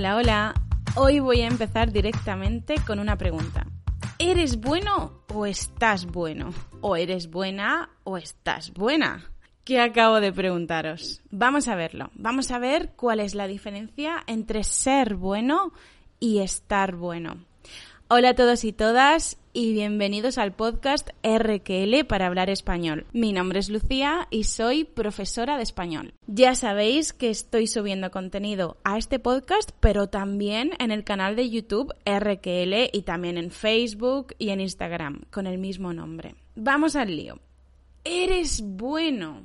Hola, hola. Hoy voy a empezar directamente con una pregunta. ¿Eres bueno o estás bueno? ¿O eres buena o estás buena? ¿Qué acabo de preguntaros? Vamos a verlo. Vamos a ver cuál es la diferencia entre ser bueno y estar bueno. Hola a todos y todas y bienvenidos al podcast RQL para hablar español. Mi nombre es Lucía y soy profesora de español. Ya sabéis que estoy subiendo contenido a este podcast, pero también en el canal de YouTube RQL y también en Facebook y en Instagram con el mismo nombre. Vamos al lío. Eres bueno.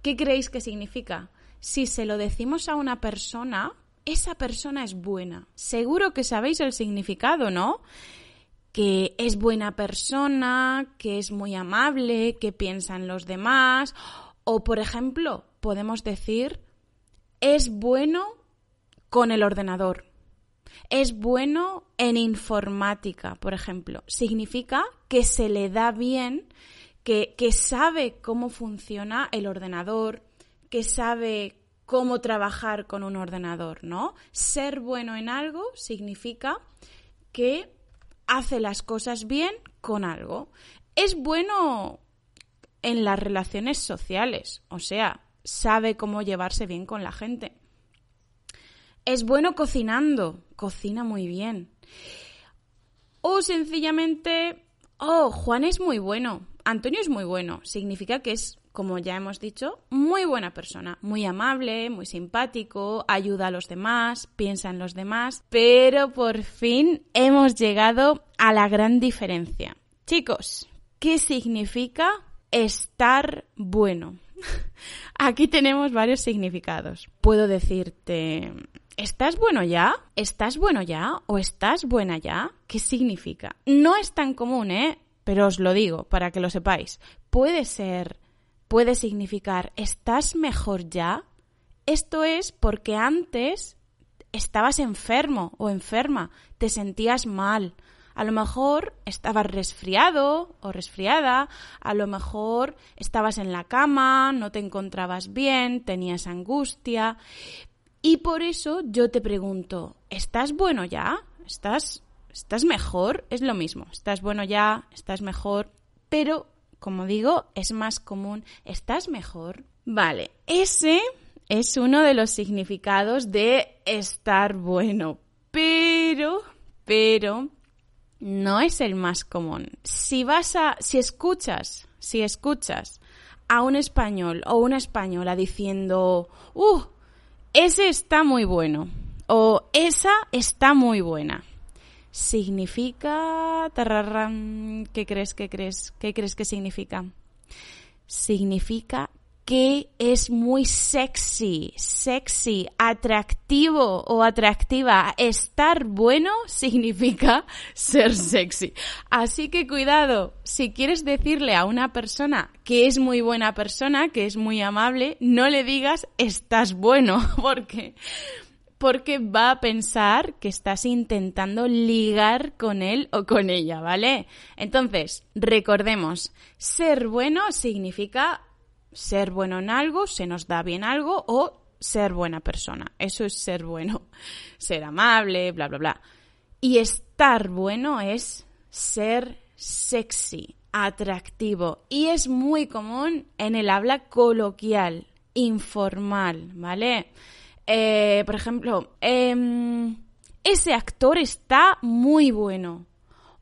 ¿Qué creéis que significa? Si se lo decimos a una persona, esa persona es buena. Seguro que sabéis el significado, ¿no? Que es buena persona, que es muy amable, que piensa en los demás. O, por ejemplo, podemos decir, es bueno con el ordenador. Es bueno en informática, por ejemplo. Significa que se le da bien, que, que sabe cómo funciona el ordenador, que sabe cómo trabajar con un ordenador, ¿no? Ser bueno en algo significa que hace las cosas bien con algo. Es bueno en las relaciones sociales, o sea, sabe cómo llevarse bien con la gente. Es bueno cocinando, cocina muy bien. O sencillamente, oh, Juan es muy bueno, Antonio es muy bueno, significa que es como ya hemos dicho, muy buena persona, muy amable, muy simpático, ayuda a los demás, piensa en los demás, pero por fin hemos llegado a la gran diferencia. Chicos, ¿qué significa estar bueno? Aquí tenemos varios significados. Puedo decirte, ¿estás bueno ya? ¿Estás bueno ya? ¿O estás buena ya? ¿Qué significa? No es tan común, ¿eh? Pero os lo digo para que lo sepáis. Puede ser puede significar ¿estás mejor ya? Esto es porque antes estabas enfermo o enferma, te sentías mal. A lo mejor estabas resfriado o resfriada, a lo mejor estabas en la cama, no te encontrabas bien, tenías angustia. Y por eso yo te pregunto, ¿estás bueno ya? ¿Estás, estás mejor? Es lo mismo, estás bueno ya, estás mejor, pero como digo, es más común. ¿Estás mejor? Vale, ese es uno de los significados de estar bueno, pero, pero, no es el más común. Si vas a, si escuchas, si escuchas a un español o una española diciendo, uh, ese está muy bueno, o esa está muy buena significa... ¿Qué crees? ¿Qué crees? ¿Qué crees que significa? Significa que es muy sexy, sexy, atractivo o atractiva. Estar bueno significa ser sexy. Así que cuidado, si quieres decirle a una persona que es muy buena persona, que es muy amable, no le digas estás bueno, porque porque va a pensar que estás intentando ligar con él o con ella, ¿vale? Entonces, recordemos, ser bueno significa ser bueno en algo, se nos da bien algo o ser buena persona. Eso es ser bueno, ser amable, bla, bla, bla. Y estar bueno es ser sexy, atractivo. Y es muy común en el habla coloquial, informal, ¿vale? Eh, por ejemplo, em, ese actor está muy bueno.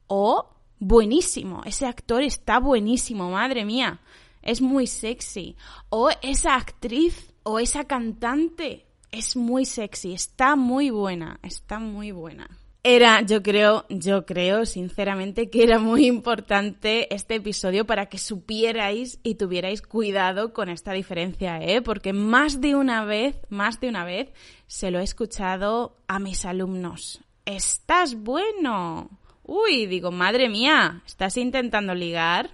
O buenísimo, ese actor está buenísimo, madre mía, es muy sexy. O esa actriz o esa cantante es muy sexy, está muy buena, está muy buena. Era, yo creo, yo creo sinceramente que era muy importante este episodio para que supierais y tuvierais cuidado con esta diferencia, ¿eh? Porque más de una vez, más de una vez, se lo he escuchado a mis alumnos. ¡Estás bueno! Uy, digo, madre mía, ¿estás intentando ligar?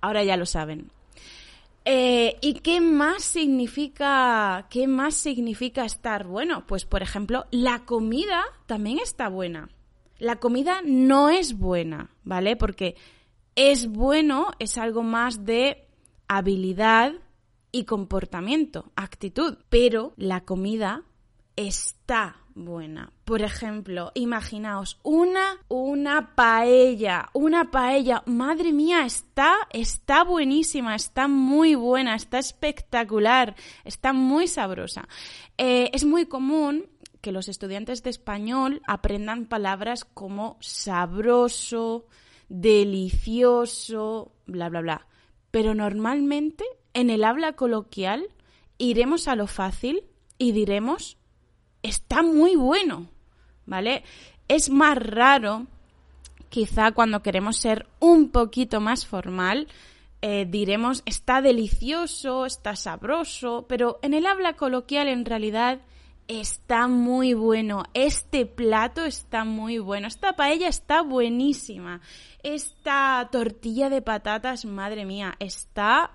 Ahora ya lo saben. Eh, ¿Y qué más significa, qué más significa estar bueno? Pues, por ejemplo, la comida también está buena. La comida no es buena, ¿vale? Porque es bueno, es algo más de habilidad y comportamiento, actitud. Pero la comida está buena. Por ejemplo, imaginaos una una paella, una paella, madre mía, está está buenísima, está muy buena, está espectacular, está muy sabrosa. Eh, es muy común que los estudiantes de español aprendan palabras como sabroso, delicioso, bla, bla, bla. Pero normalmente en el habla coloquial iremos a lo fácil y diremos está muy bueno, ¿vale? Es más raro, quizá cuando queremos ser un poquito más formal, eh, diremos está delicioso, está sabroso, pero en el habla coloquial en realidad está muy bueno, este plato está muy bueno, esta paella está buenísima, esta tortilla de patatas, madre mía, está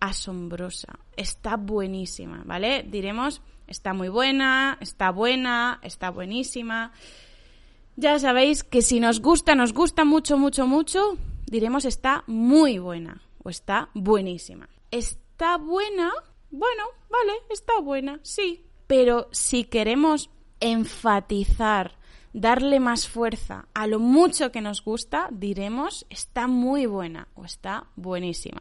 asombrosa, está buenísima, ¿vale? Diremos está muy buena, está buena, está buenísima. Ya sabéis que si nos gusta, nos gusta mucho, mucho, mucho, diremos está muy buena o está buenísima. Está buena, bueno, vale, está buena, sí. Pero si queremos enfatizar, darle más fuerza a lo mucho que nos gusta, diremos está muy buena o está buenísima.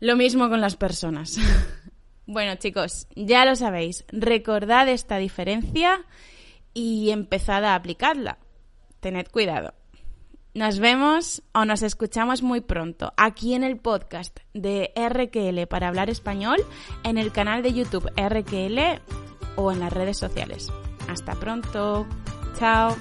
Lo mismo con las personas. Bueno, chicos, ya lo sabéis. Recordad esta diferencia y empezad a aplicarla. Tened cuidado. Nos vemos o nos escuchamos muy pronto aquí en el podcast de RQL para hablar español, en el canal de YouTube RQL o en las redes sociales. Hasta pronto. Chao.